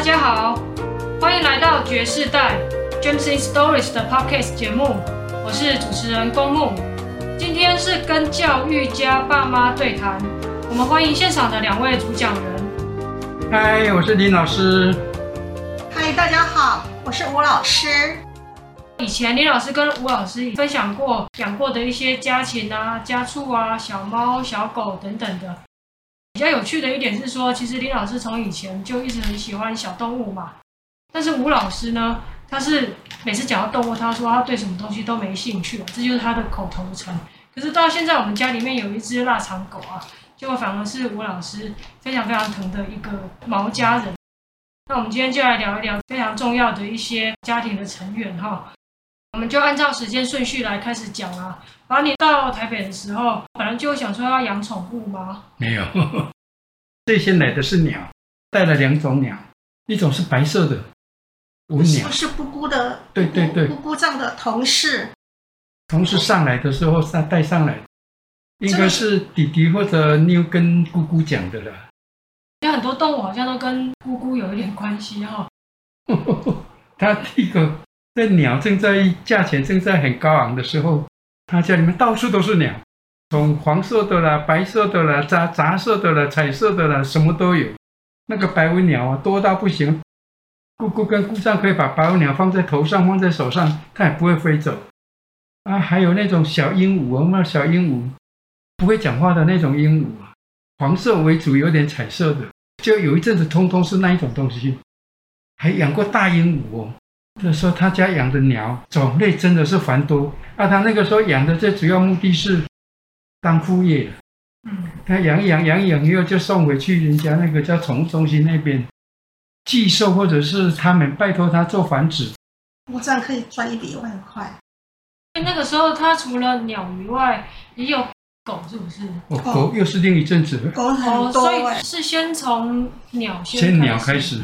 大家好，欢迎来到爵士代 James in Stories 的 Podcast 节目，我是主持人公木。今天是跟教育家爸妈对谈，我们欢迎现场的两位主讲人。嗨，我是林老师。嗨，大家好，我是吴老师。以前林老师跟吴老师分享过讲过的一些家禽啊、家畜啊、小猫、小狗等等的。比较有趣的一点是说，其实林老师从以前就一直很喜欢小动物嘛。但是吴老师呢，他是每次讲到动物，他说他对什么东西都没兴趣，这就是他的口头禅。可是到现在，我们家里面有一只腊肠狗啊，结果反而是吴老师非常非常疼的一个毛家人。那我们今天就来聊一聊非常重要的一些家庭的成员哈。我们就按照时间顺序来开始讲啊。把你到台北的时候，本来就想说要养宠物吗？没有，最先来的是鸟，带了两种鸟，一种是白色的无鸟，不是姑姑的，对对对，姑姑这样的同事，同事上来的时候他带上来，应该是弟弟或者妞跟姑姑讲的了。有很多动物好像都跟姑姑有一点关系哈、哦。他第一个，那鸟正在价钱正在很高昂的时候。他家里面到处都是鸟，从黄色的啦、白色的啦、杂杂色的啦、彩色的啦，什么都有。那个白尾鸟啊，多到不行。姑姑跟姑丈可以把白尾鸟放在头上，放在手上，它也不会飞走。啊，还有那种小鹦鹉，那小鹦鹉不会讲话的那种鹦鹉，黄色为主，有点彩色的，就有一阵子通通是那一种东西。还养过大鹦鹉哦。那时候他家养的鸟种类真的是繁多，啊，他那个时候养的最主要目的是当副业，嗯，他养一养养一养以后就送回去人家那个叫宠物中心那边寄售，或者是他们拜托他做繁殖，我这样可以赚一笔外快。那个时候他除了鸟以外，也有狗，是不是？哦，狗又是另一阵子，狗很多，所以是先从鸟先先鸟开始。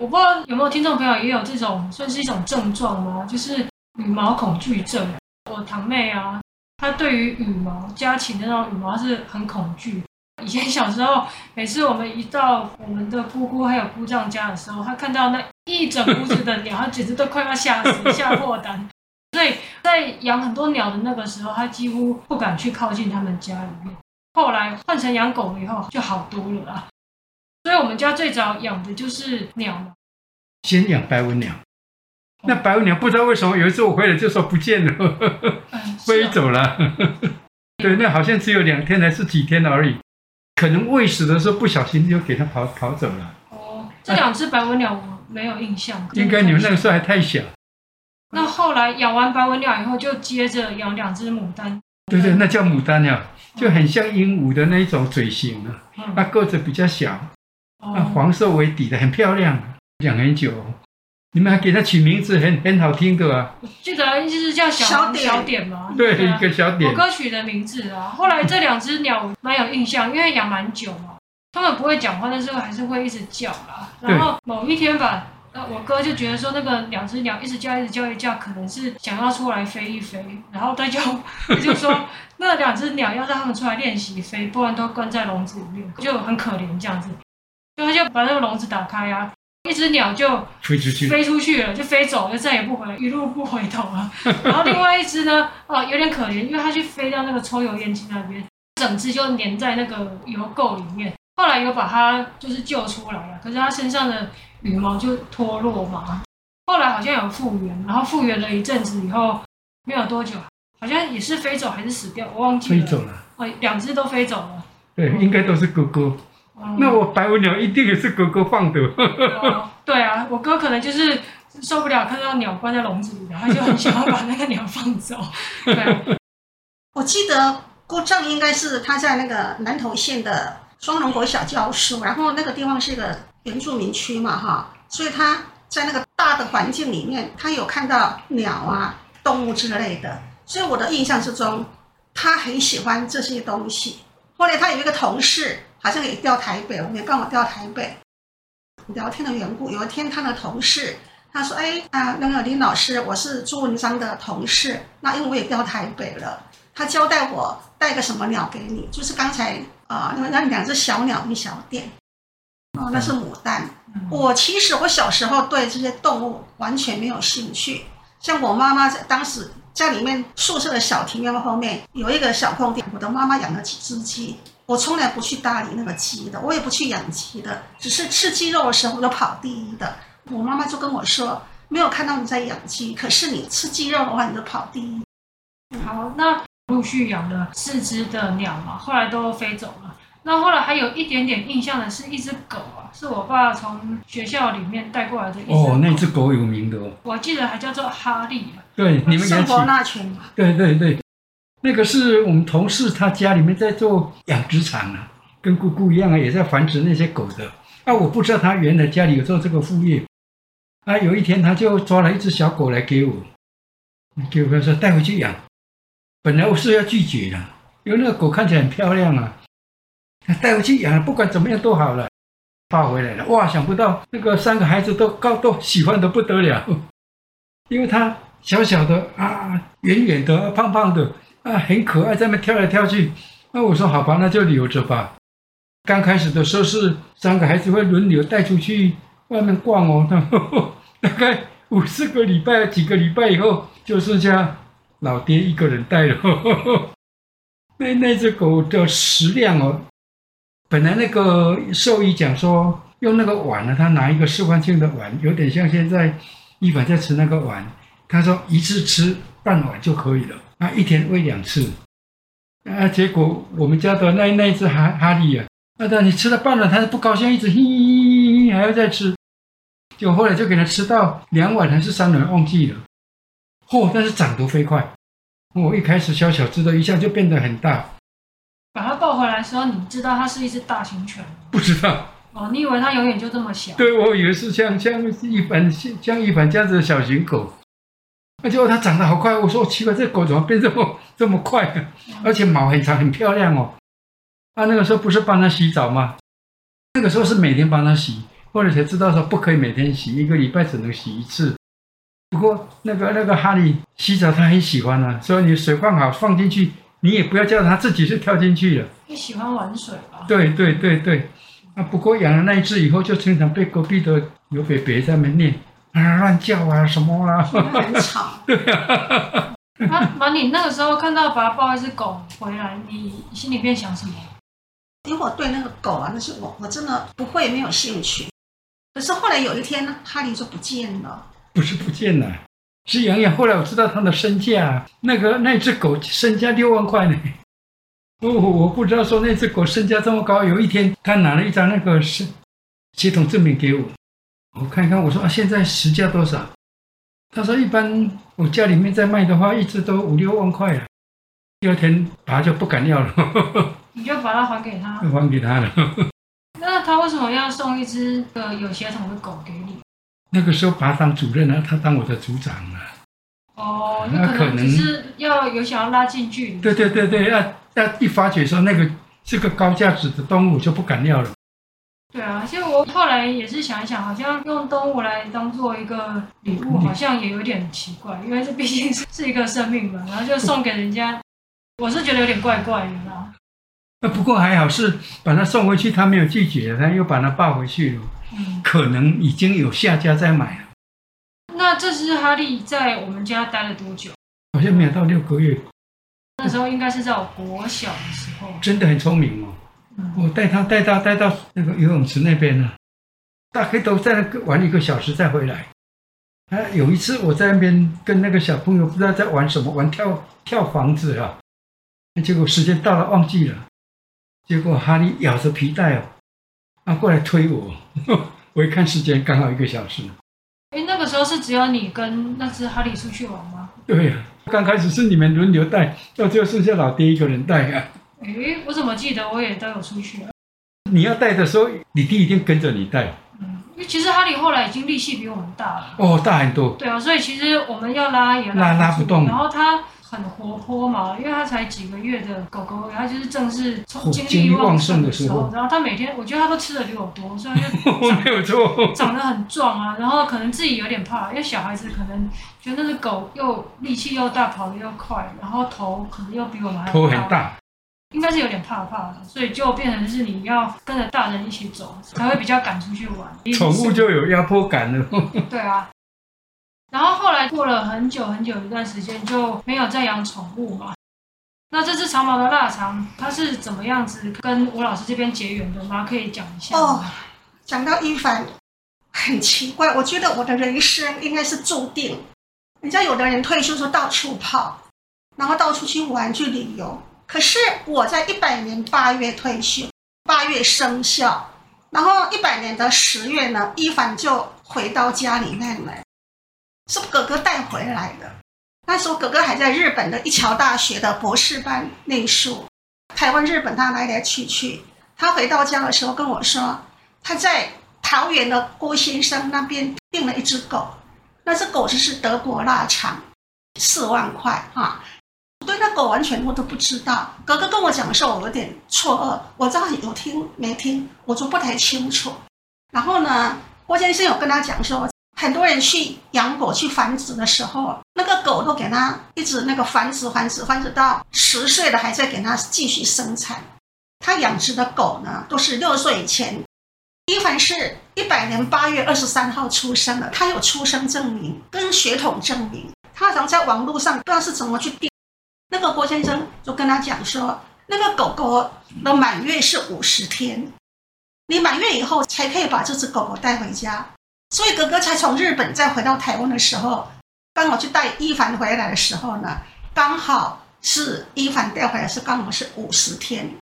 我不知道有没有听众朋友也有这种算是一种症状吗？就是羽毛恐惧症。我堂妹啊，她对于羽毛家禽的那种羽毛是很恐惧。以前小时候，每次我们一到我们的姑姑还有姑丈家的时候，她看到那一整屋子的鸟，她简直都快要吓死、吓破胆。所以在养很多鸟的那个时候，她几乎不敢去靠近他们家里面。后来换成养狗以后，就好多了啦。所以我们家最早养的就是鸟嘛，先养白文鸟。那白文鸟不知道为什么有一次我回来就说不见了，嗯、飞走了。对，那好像只有两天还是几天而已，可能喂食的时候不小心就给它跑跑走了。哦，这两只白文鸟我没有印象。应该你们那个时候还太小。那后来养完白文鸟以后，就接着养两只牡丹。对对，那叫牡丹鸟，就很像鹦鹉的那一种嘴型啊，它个子比较小。啊，黄色为底的，很漂亮，养很久。你们还给它取名字很，很很好听的啊。记得就是叫小小点，小点嘛。对，对啊、一个小点。我哥取的名字啊。后来这两只鸟蛮有印象，因为养蛮久嘛。它们不会讲话，但是还是会一直叫啦。然后某一天吧，我哥就觉得说，那个两只鸟一直叫，一直叫，一叫，可能是想要出来飞一飞。然后他就 他就说，那两只鸟要让他们出来练习飞，不然都关在笼子里面，就很可怜这样子。他就把那个笼子打开啊，一只鸟就飞出去，飞出去了，就飞走了，就再也不回来，一路不回头了。然后另外一只呢，哦，有点可怜，因为它去飞到那个抽油烟机那边，整只就粘在那个油垢里面。后来有把它就是救出来了，可是它身上的羽毛就脱落嘛。后来好像有复原，然后复原了一阵子以后，没有多久，好像也是飞走还是死掉，我忘记了。飞走了，哦，两只都飞走了。对，应该都是哥哥。那我白文鸟一定也是哥哥放的。哦，对啊，我哥可能就是受不了看到鸟关在笼子里，他就很想要把那个鸟放走。对啊，我记得郭正应该是他在那个南投县的双龙国小教书，然后那个地方是一个原住民区嘛，哈，所以他在那个大的环境里面，他有看到鸟啊、动物之类的，所以我的印象之中，他很喜欢这些东西。后来他有一个同事。好像也调台北，我们也刚好调台北。聊天的缘故，有一天他的同事他说：“哎啊，那个林老师，我是朱文章的同事。那因为我也调台北了，他交代我带个什么鸟给你，就是刚才啊，那那两只小鸟一小点。哦，那是牡丹。嗯、我其实我小时候对这些动物完全没有兴趣。像我妈妈在当时家里面宿舍的小庭院后面有一个小空地，我的妈妈养了几只鸡，我从来不去搭理那个鸡的，我也不去养鸡的，只是吃鸡肉的时候我就跑第一的。我妈妈就跟我说，没有看到你在养鸡，可是你吃鸡肉的话，你就跑第一。好，那陆续养了四只的鸟嘛，后来都飞走了。那后来还有一点点印象的是一只狗啊，是我爸从学校里面带过来的一只狗。哦，那只狗有名的哦。我记得还叫做哈利。对，你们养圣伯纳犬。对对对，那个是我们同事他家里面在做养殖场啊，跟姑姑一样啊，也在繁殖那些狗的。啊，我不知道他原来家里有做这个副业。啊，有一天他就抓了一只小狗来给我，给我说带回去养。本来我是要拒绝的，因为那个狗看起来很漂亮啊。带回去养，不管怎么样都好了。抱回来了，哇！想不到那个三个孩子都高都喜欢的不得了，因为它小小的啊，圆圆的，胖胖的啊，很可爱，在那跳来跳去。那我说好吧，那就留着吧。刚开始的时候是三个孩子会轮流带出去外面逛哦，呵 呵大概五四个礼拜，几个礼拜以后，就剩下老爹一个人带了。呵 呵那那只狗的食量哦。本来那个兽医讲说用那个碗呢，他拿一个示范性的碗，有点像现在一般在吃那个碗。他说一次吃半碗就可以了，啊，一天喂两次。啊，结果我们家的那那一只哈哈利啊，那当你吃了半碗，他就不高兴，一直嘿嘿嘿还要再吃。就后来就给他吃到两碗还是三碗忘记了。嚯，但是长得飞快，我一开始小小只的，一下就变得很大。把它抱回来的时候，你知道它是一只大型犬？不知道。哦，你以为它永远就这么小？对，我以为是像像一般像一般这样子的小型狗。而且它长得好快，我说奇怪，这狗怎么变这么这么快？啊、而且毛很长，很漂亮哦。啊，那个时候不是帮它洗澡吗？那个时候是每天帮它洗，后来才知道说不可以每天洗，一个礼拜只能洗一次。不过那个那个哈利洗澡他很喜欢啊，所以你水放好放进去。你也不要叫它自己就跳进去了。你喜欢玩水吧？对对对对，啊！不过养了那一只以后，就经常被隔壁的有北北在那边念啊，乱叫啊什么啊，很吵。对啊。啊，妈，你那个时候看到把他抱一只狗回来，你心里边想什么？因为我对那个狗啊，那是我我真的不会没有兴趣。可是后来有一天呢，哈利就不见了。不是不见了。是养养，后来我知道他的身价，那个那只狗身价六万块呢。哦，我不知道说那只狗身价这么高。有一天，他拿了一张那个是系统证明给我，我看一看，我说啊，现在实价多少？他说一般我家里面在卖的话，一只都五六万块了。第二天，他就不敢要了。你就把它还给他？还给他了。那他为什么要送一只个有血统的狗给你？那个时候把他当主任了，他当我的组长了。哦，那可能只是要有想要拉近距离。对对对对，要要一发觉说那个是个高价值的动物，就不敢要了。对啊，其实我后来也是想一想，好像用动物来当做一个礼物，好像也有点奇怪，因为这毕竟是是一个生命嘛，然后就送给人家，我是觉得有点怪怪的啦。那不过还好是把它送回去，他没有拒绝，他又把它抱回去了。嗯，可能已经有下家在买了。那这只哈利在我们家待了多久？好像没有到六个月。那时候应该是在我国小的时候。真的很聪明哦。嗯、我带他带他带到那个游泳池那边了，大概都在那玩一个小时再回来。啊，有一次我在那边跟那个小朋友不知道在玩什么，玩跳跳房子啊。结果时间到了忘记了，结果哈利咬着皮带哦。啊过来推我，我一看时间刚好一个小时。哎，那个时候是只有你跟那只哈利出去玩吗？对呀、啊，刚开始是你们轮流带，到最后剩下老爹一个人带啊。哎，我怎么记得我也都有出去？你要带的时候，你弟一定跟着你带。嗯，因为其实哈利后来已经力气比我们大了。哦，大很多。对啊，所以其实我们要拉也拉拉不动。然后他。很活泼嘛，因为他才几个月的狗狗，它就是正是精力旺盛的时候。然后他每天，我觉得他都吃的比我多，所以它就 没有错，长得很壮啊。然后可能自己有点怕，因为小孩子可能觉得那只狗又力气又大，跑得又快，然后头可能又比我们还大。头很大。应该是有点怕怕的，所以就变成是你要跟着大人一起走，才会比较敢出去玩。宠物就有压迫感了。对啊。然后后来过了很久很久一段时间，就没有再养宠物嘛。那这只长毛的腊肠，它是怎么样子跟吴老师这边结缘的吗？可以讲一下。哦，讲到一凡，很奇怪，我觉得我的人生应该是注定。人家有的人退休说到处跑，然后到处去玩去旅游。可是我在一百年八月退休，八月生效，然后一百年的十月呢，伊凡就回到家里面来，是哥哥带回来的。那时候哥哥还在日本的一桥大学的博士班念书，台湾、日本他来来去去。他回到家的时候跟我说，他在桃园的郭先生那边订了一只狗，那只狗就是德国腊肠，四万块哈。我对那狗完全我都不知道。哥哥跟我讲的时候，我有点错愕，我知道有听没听，我就不太清楚。然后呢，郭先生有跟他讲说。很多人去养狗去繁殖的时候，那个狗都给他一直那个繁殖繁殖繁殖到十岁了，还在给他继续生产。他养殖的狗呢，都是六岁以前。伊凡是一百年八月二十三号出生的，他有出生证明跟血统证明。他好像在网络上不知道是怎么去订。那个郭先生就跟他讲说，那个狗狗的满月是五十天，你满月以后才可以把这只狗狗带回家。所以哥哥才从日本再回到台湾的时候，刚好去带伊凡回来的时候呢，刚好是伊凡带回来是刚好是五十天。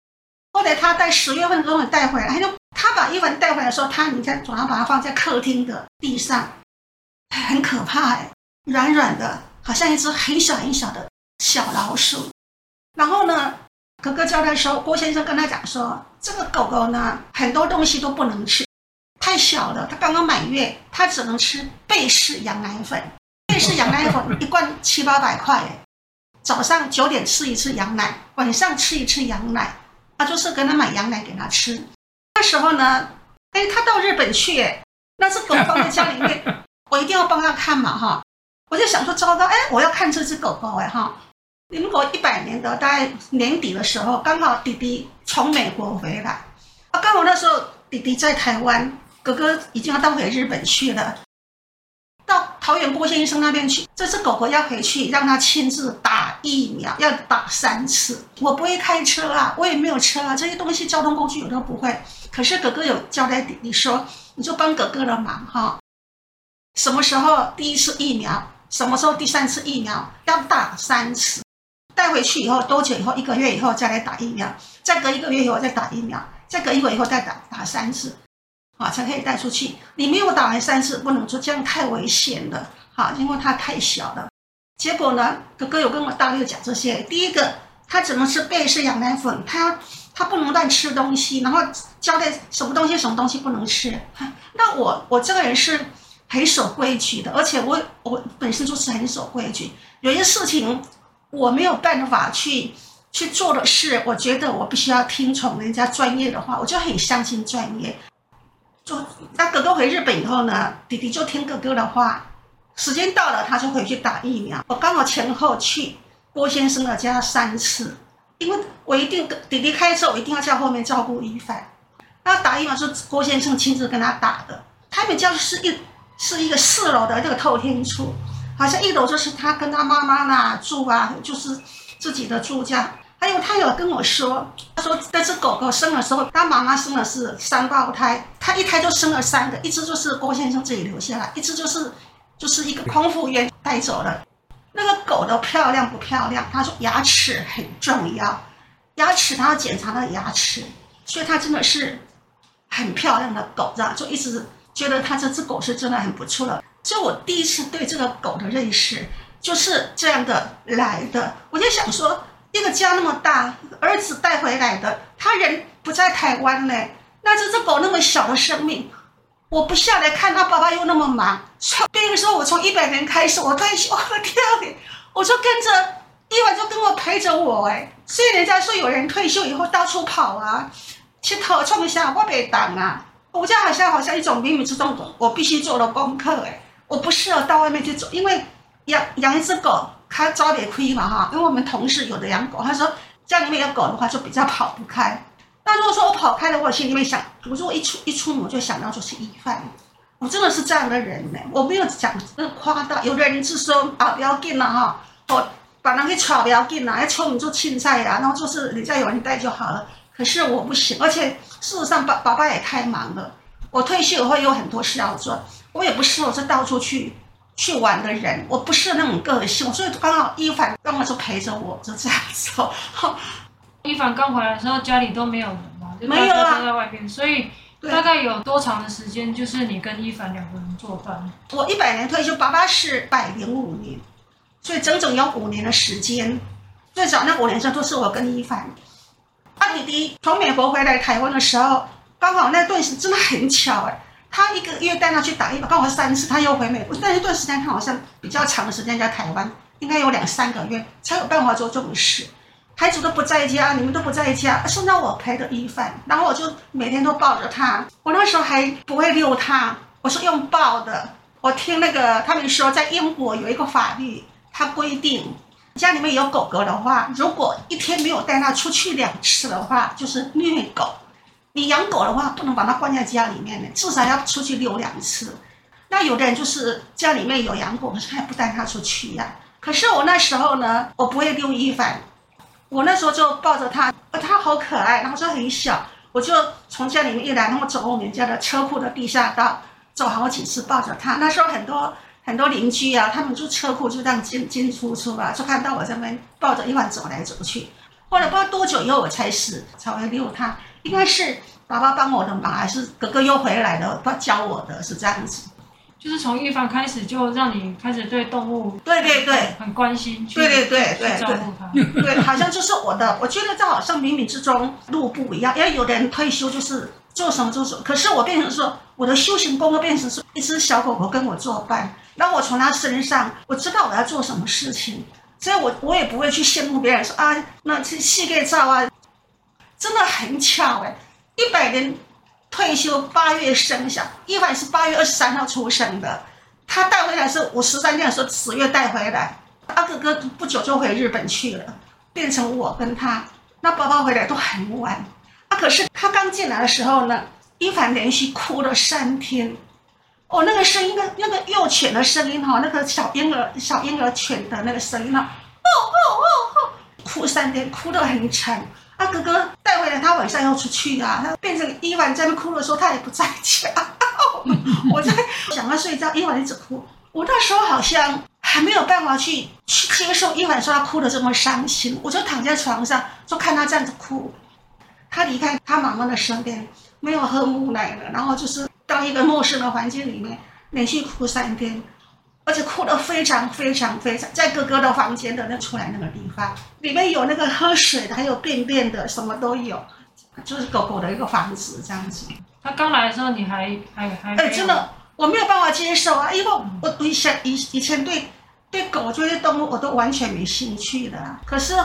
后来他在十月份终于带回来，他就他把伊凡带回来的时候，他你看，总要把它放在客厅的地上，很可怕哎，软软的，好像一只很小很小的小老鼠。然后呢，哥哥交代说，郭先生跟他讲说，这个狗狗呢，很多东西都不能吃。太小了，它刚刚满月，它只能吃贝氏羊奶粉。贝氏羊奶粉 一罐七八百块，早上九点吃一次羊奶，晚上吃一次羊奶。他就是给他买羊奶给他吃。那时候呢，哎，他到日本去，哎，那只狗放在家里面，我一定要帮他看嘛，哈。我就想说，糟糕，哎，我要看这只狗狗，哎，哈。民国一百年的大概年底的时候，刚好弟弟从美国回来，啊，刚好那时候弟弟在台湾。哥哥已经要到回日本去了，到桃园郭先生那边去。这只狗狗要回去，让他亲自打疫苗，要打三次。我不会开车啊，我也没有车啊，这些东西交通工具我都不会。可是哥哥有交代弟弟说，你就帮哥哥的忙哈。什么时候第一次疫苗？什么时候第三次疫苗？要打三次。带回去以后多久以后？一个月以后再来打疫苗，再隔一个月以后再打疫苗，再隔一个月以后再打打三次。啊，才可以带出去。你没有打完三次，不能说这样太危险了。好，因为它太小了。结果呢，哥哥有跟我大略讲这些。第一个，他只能吃贝氏羊奶粉，他要他不能乱吃东西，然后交代什么东西什么东西不能吃。那我我这个人是很守规矩的，而且我我本身就是很守规矩。有些事情我没有办法去去做的事，我觉得我必须要听从人家专业的话，我就很相信专业。就那哥哥回日本以后呢，弟弟就听哥哥的话，时间到了他就回去打疫苗。我刚好前后去郭先生的家三次，因为我一定弟弟开车，我一定要在后面照顾伊凡。那打疫苗是郭先生亲自跟他打的。他们家是一是一个四楼的这个透天厝，好像一楼就是他跟他妈妈啦住啊，就是自己的住家。还有他有跟我说，他说这只狗狗生的时候，他妈妈生的是三胞胎，他一胎就生了三个，一只就是郭先生自己留下来，一只就是就是一个空服员带走了。那个狗的漂亮不漂亮？他说牙齿很重要，牙齿他要检查他的牙齿，所以他真的是很漂亮的狗，这样就一直觉得他这只狗是真的很不错的。就我第一次对这个狗的认识就是这样的来的，我就想说。一个家那么大，儿子带回来的，他人不在台湾呢。那这只狗那么小的生命，我不下来看他爸爸又那么忙。那个时候我从一百年开始，我退休了，第二年！我就跟着一晚就跟我陪着我哎。所以人家说有人退休以后到处跑啊，去头冲一下，我别挡啊。我家好像好像一种冥冥之中我必须做的功课哎。我不适合到外面去走，因为养养一只狗。它招点亏嘛哈，因为我们同事有的养狗，他说家里面有狗的话，就比较跑不开。那如果说我跑开了，我心里面想，我说我一出一出门我就想到就是一饭，我真的是这样的人呢，我没有讲那夸大。有的人是说啊，不要紧了哈，我把人给吵不要紧了，要出门做青菜呀，然后就是你再有人带就好了。可是我不行，而且事实上爸爸爸也太忙了，我退休以后有很多事要做，我也不是我是到处去去玩的人，我不是那种个性，所以刚好一凡刚好就陪着我，就这样子。一凡刚回来的时候，家里都没有人嘛，就没有啊，都在外面，所以大概有多长的时间，就是你跟一凡两个人做饭？我一百年退休，爸爸是百零五年，所以整整有五年的时间。最早那五年时候都是我跟一帆。阿弟弟从美国回来台湾的时候，刚好那段时真的很巧哎，他一个月带他去打疫苗，刚好三次，他又回美国。但一段时间他好像比较长的时间在台湾，应该有两三个月才有办法做这种事。孩子都不在家，你们都不在家，剩下我陪着一帆，然后我就每天都抱着他。我那时候还不会遛他，我是用抱的。我听那个他们说，在英国有一个法律，它规定家里面有狗狗的话，如果一天没有带它出去两次的话，就是虐狗。你养狗的话，不能把它关在家里面的，至少要出去遛两次。那有的人就是家里面有养狗，可是他也不带它出去呀、可是我那时候呢，我不会遛一凡。我那时候就抱着它，它好可爱，然后就很小，我就从家里面一来，然后走我们家的车库的地下道，走好几次抱着它。那时候很多很多邻居啊，他们住车库就这样进进出出吧，就看到我这边抱着一碗走来走去。后来不知道多久以后我才死，才会遛它，应该是爸爸帮我的忙，还是哥哥又回来了，他教我的，是这样子。就是从预防开始，就让你开始对动物，对对对，很关心，对对对对照顾它，对，好像就是我的，我觉得这好像冥冥之中路不一样，因为有的人退休就是做什么做什么，可是我变成说我的修行功课变成是一只小狗狗跟我作伴，那我从它身上我知道我要做什么事情，所以我我也不会去羡慕别人说啊，那去系列照啊，真的很巧哎，一百年。退休八月生小，一帆是八月二十三号出生的，他带回来是我十三天的时候十月带回来，阿哥哥不久就回日本去了，变成我跟他，那爸爸回来都很晚，啊，可是他刚进来的时候呢，一凡连续哭了三天，哦，那个声音，那那个幼犬的声音哈，那个小婴儿小婴儿犬的那个声音哈，哦哦哦哦，哭三天，哭得很惨。啊，哥哥带回来，他晚上要出去啊，他变成伊凡在那哭的时候，他也不在家。我在 想要睡觉，伊凡一直哭。我那时候好像还没有办法去去接受伊凡说他哭的这么伤心，我就躺在床上，就看他这样子哭。他离开他妈妈的身边，没有喝母奶了，然后就是到一个陌生的环境里面，连续哭三天。而且哭得非常非常非常，在哥哥的房间的那出来那个地方，里面有那个喝水的，还有便便的，什么都有，就是狗狗的一个房子这样子。他刚来的时候，你还还还？哎，真的，我没有办法接受啊，因为我以前以以前对对狗这些动物我都完全没兴趣的。可是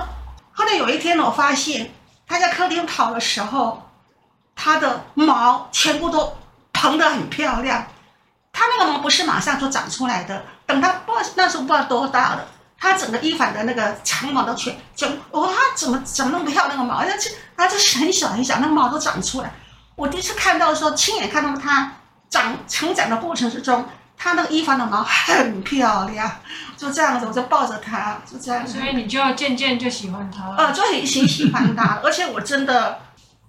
后来有一天，我发现他在客厅跑的时候，他的毛全部都蓬得很漂亮。他那个毛不是马上就长出来的，等他不那时候不知道多大了，他整个一反的那个长毛都全全，哇，它怎么怎么那么漂亮的毛？而且它就是很小很小，那个毛都长出来。我第一次看到的时候，亲眼看到他长成长的过程之中，它那个一帆的毛很漂亮，就这样子，我就抱着它，就这样。所以你就要渐渐就喜欢他了。呃，就很喜喜欢他，而且我真的，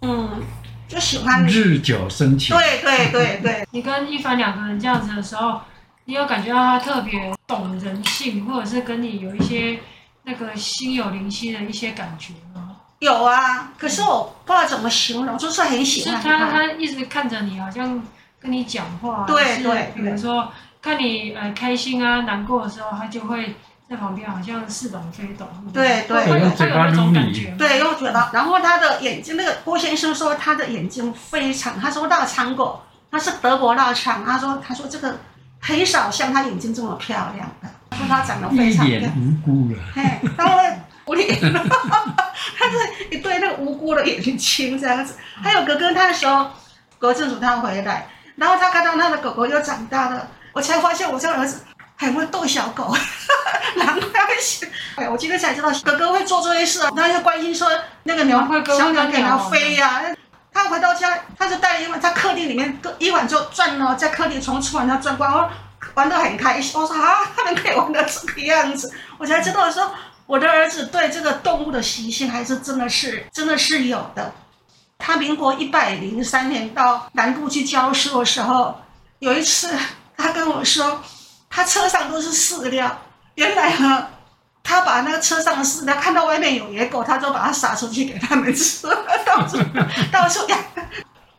嗯。就喜欢日久生情。对对对对，你跟一凡两个人这样子的时候，你有感觉到他特别懂人性，或者是跟你有一些那个心有灵犀的一些感觉吗？有啊，可是我不知道怎么形容，就是很喜欢他。他他一直看着你，好像跟你讲话。对对，比如说看你呃开心啊、难过的时候，他就会。在旁边好像似懂非懂，对对，会有那种感觉，对，又觉得，然后他的眼睛，那个郭先生说他的眼睛非常，他说腊肠狗，他是德国腊肠，他说他说这个很少像他眼睛这么漂亮的，他说他长得非常无辜了，嘿，他说我脸，他是一对那个无辜的眼睛这样子，还有哥哥他的时候，国政府他回来，然后他看到他的狗狗又长大了，我才发现我这个儿子。很会逗小狗，难怪会。哎，我今天才知道哥哥会做这些事，他就关心说那个鸟会小鸟给它飞呀、他回到家，他就带了一碗，在客厅里面，一碗就转了，在客厅从厨房上转过来，玩得很开心。我说啊，他们可以玩到这个样子，我才知道说我的儿子对这个动物的习性还是真的是真的是有的。他民国一百零三年到南部去教书的时候，有一次他跟我说，他车上都是饲料，原来呢。他把那个车上的饲料看到外面有野狗，他就把它撒出去给他们吃，到处到处养。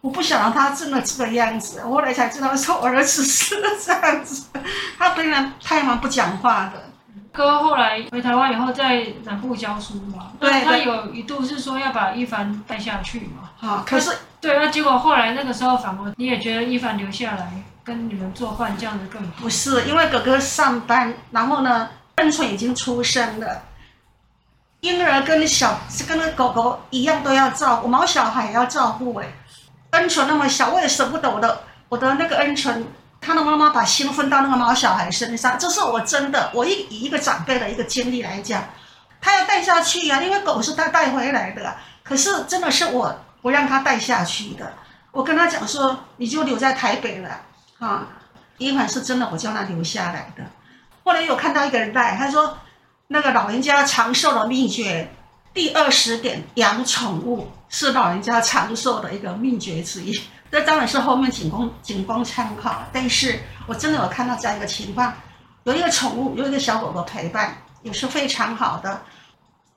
我不想让他真的这个样子，我后来才知道说我儿子是这样子。他本来太忙不讲话的。哥后来回台湾以后在南部教书嘛，对，他有一度是说要把一凡带下去嘛。好，可是对，那结果后来那个时候反而你也觉得一凡留下来跟你们做饭这样子更好。不是，因为哥哥上班，然后呢？恩纯已经出生了，婴儿跟小跟那狗狗一样都要照顾，毛小孩也要照顾哎。恩纯那么小，我也舍不得我的我的那个恩纯，他的妈妈把心分到那个毛小孩身上，这是我真的，我以以一个长辈的一个经历来讲，他要带下去呀、啊，因为狗是他带回来的，可是真的是我不让他带下去的，我跟他讲说，你就留在台北了啊，伊款是真的，我叫他留下来的。后来有看到一个人带，他说，那个老人家长寿的秘诀，第二十点，养宠物是老人家长寿的一个秘诀之一。这当然是后面仅供仅供参考。但是我真的有看到这样一个情况，有一个宠物，有一个小狗狗陪伴，也是非常好的。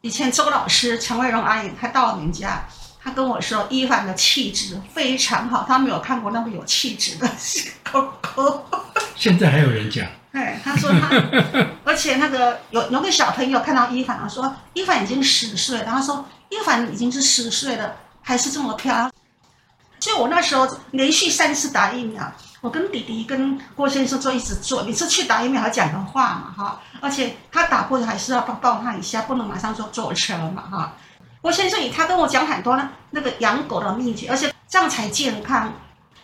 以前周老师陈慧蓉阿姨她到我们家，她跟我说，伊凡的气质非常好，她没有看过那么有气质的狗狗。现在还有人讲。对，他说他，而且那个有有个小朋友看到伊凡，说伊凡已经十岁，然后说伊凡已经是十岁了，还是这么漂亮。就我那时候连续三次打疫苗，我跟弟弟跟郭先生就一直做，每次去打疫苗还讲个话嘛哈，而且他打过去还是要抱抱他一下，不能马上就坐车嘛哈。郭先生以他跟我讲很多那个养狗的秘诀，而且这样才健康。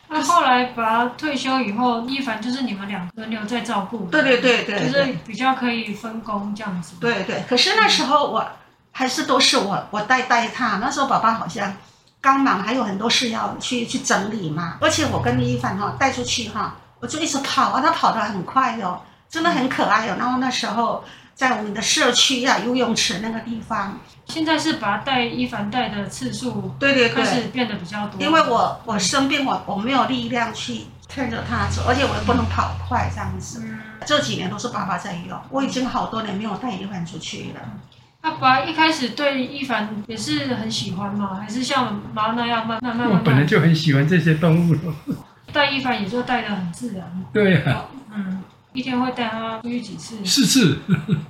那后来把他退休以后，一凡就是你们两个轮流在照顾。对对对对，就是比较可以分工这样子。对对，可是那时候我还是都是我我带带他。那时候爸爸好像刚忙，还有很多事要去去整理嘛。而且我跟伊凡哈带出去哈，我就一直跑啊，他跑得很快哟，真的很可爱哟。然后那时候在我们的社区呀、啊、游泳池那个地方。现在是把他带伊凡带的次数，对对对，开始变得比较多。因为我我生病，我我没有力量去牵着他走，而且我也不能跑快这样子。嗯，这几年都是爸爸在用，我已经好多年没有带伊凡出去了。爸爸一开始对一凡也是很喜欢嘛？还是像妈那样慢慢慢慢？我本来就很喜欢这些动物了。带一凡也就带的很自然。对呀、啊。嗯。一天会带他出去几次？四次。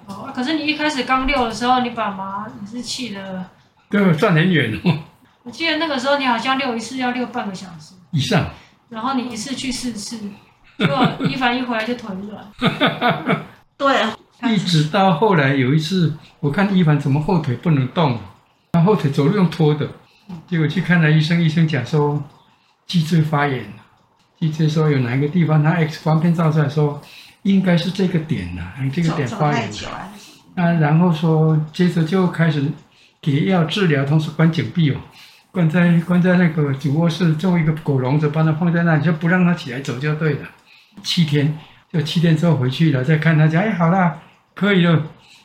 哦，可是你一开始刚遛的时候，你爸妈也是气的。对，算很远哦。我记得那个时候你好像遛一次要遛半个小时以上。然后你一次去四次，结果一凡一回来就腿软。对。一直到后来有一次，我看伊凡怎么后腿不能动，他后腿走路用拖的，结果去看了医生，医生讲说脊椎发炎。脊椎说有哪一个地方，他 X 光片照出来说。应该是这个点呐、啊，这个点发炎。啊，然后说，接着就开始给药治疗，同时关紧闭哦，关在关在那个主卧室，做一个狗笼子，把它放在那里，就不让它起来走就对了。七天，就七天之后回去了，再看他讲，哎，好了，可以了。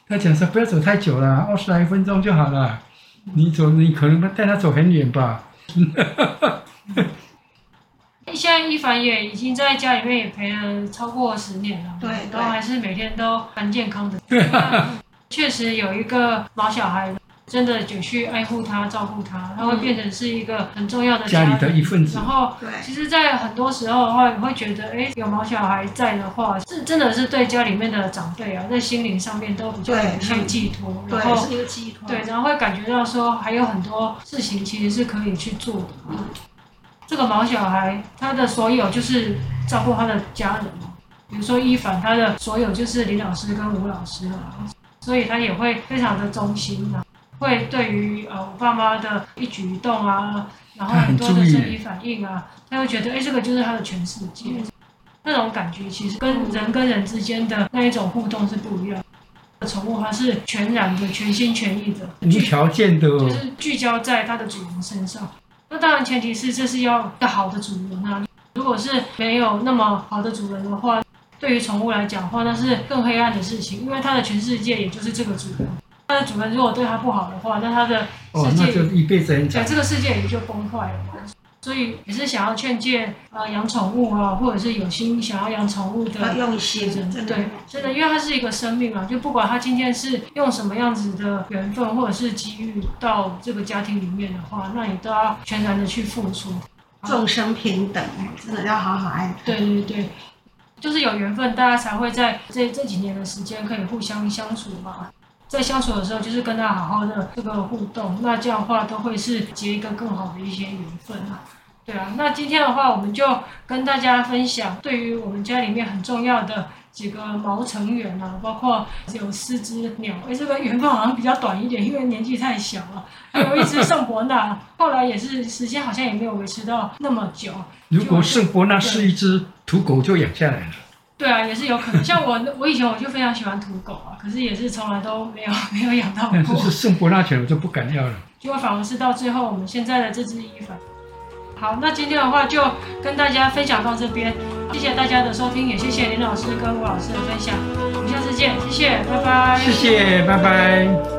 他讲说不要走太久了，二十来分钟就好了。你走，你可能带他走很远吧。现在一凡也已经在家里面也陪了超过十年了，对，都还是每天都很健康的。确实有一个老小孩，真的就去爱护他、照顾他，他会变成是一个很重要的家里的一份子。然后，其实，在很多时候的话，你会觉得，哎，有毛小孩在的话，是真的是对家里面的长辈啊，在心灵上面都比较有一些寄托。然后，对，然后会感觉到说，还有很多事情其实是可以去做的。这个毛小孩，他的所有就是照顾他的家人，比如说伊凡，他的所有就是林老师跟吴老师了，所以他也会非常的忠心啊，会对于呃我爸妈的一举一动啊，然后很多的生理反应啊，他会觉得哎，这个就是他的全世界。那种感觉其实跟人跟人之间的那一种互动是不一样。宠物它是全然的、全心全意的、无条件的，就是聚焦在它的主人身上。那当然前提是这是要要好的主人啊。如果是没有那么好的主人的话，对于宠物来讲的话，那是更黑暗的事情，因为它的全世界也就是这个主人。它的主人如果对它不好的话，那它的世界、哦、那就一辈子很惨。这个世界也就崩坏了嘛。所以也是想要劝诫啊，养宠物啊，或者是有心想要养宠物的，用心对，真的，因为它是一个生命啊，就不管它今天是用什么样子的缘分或者是机遇到这个家庭里面的话，那你都要全然的去付出。众生平等，真的要好好爱。对对对，就是有缘分，大家才会在这这几年的时间可以互相相处嘛。在相处的时候，就是跟他好好的这个互动，那这样的话都会是结一个更好的一些缘分啊。对啊，那今天的话，我们就跟大家分享对于我们家里面很重要的几个毛成员啊，包括有四只鸟，哎，这个缘分好像比较短一点，因为年纪太小了。还有一只圣伯纳，后来也是时间好像也没有维持到那么久。如果圣伯纳是一只土狗，就养下来了。对啊，也是有可能。像我，我以前我就非常喜欢土狗啊，可是也是从来都没有 没有养到过。但是圣伯纳犬我就不敢要了。结果反而是到最后，我们现在的这只伊凡。好，那今天的话就跟大家分享到这边，谢谢大家的收听，也谢谢林老师跟吴老师的分享。我们下次见，谢谢，拜拜。谢谢，拜拜。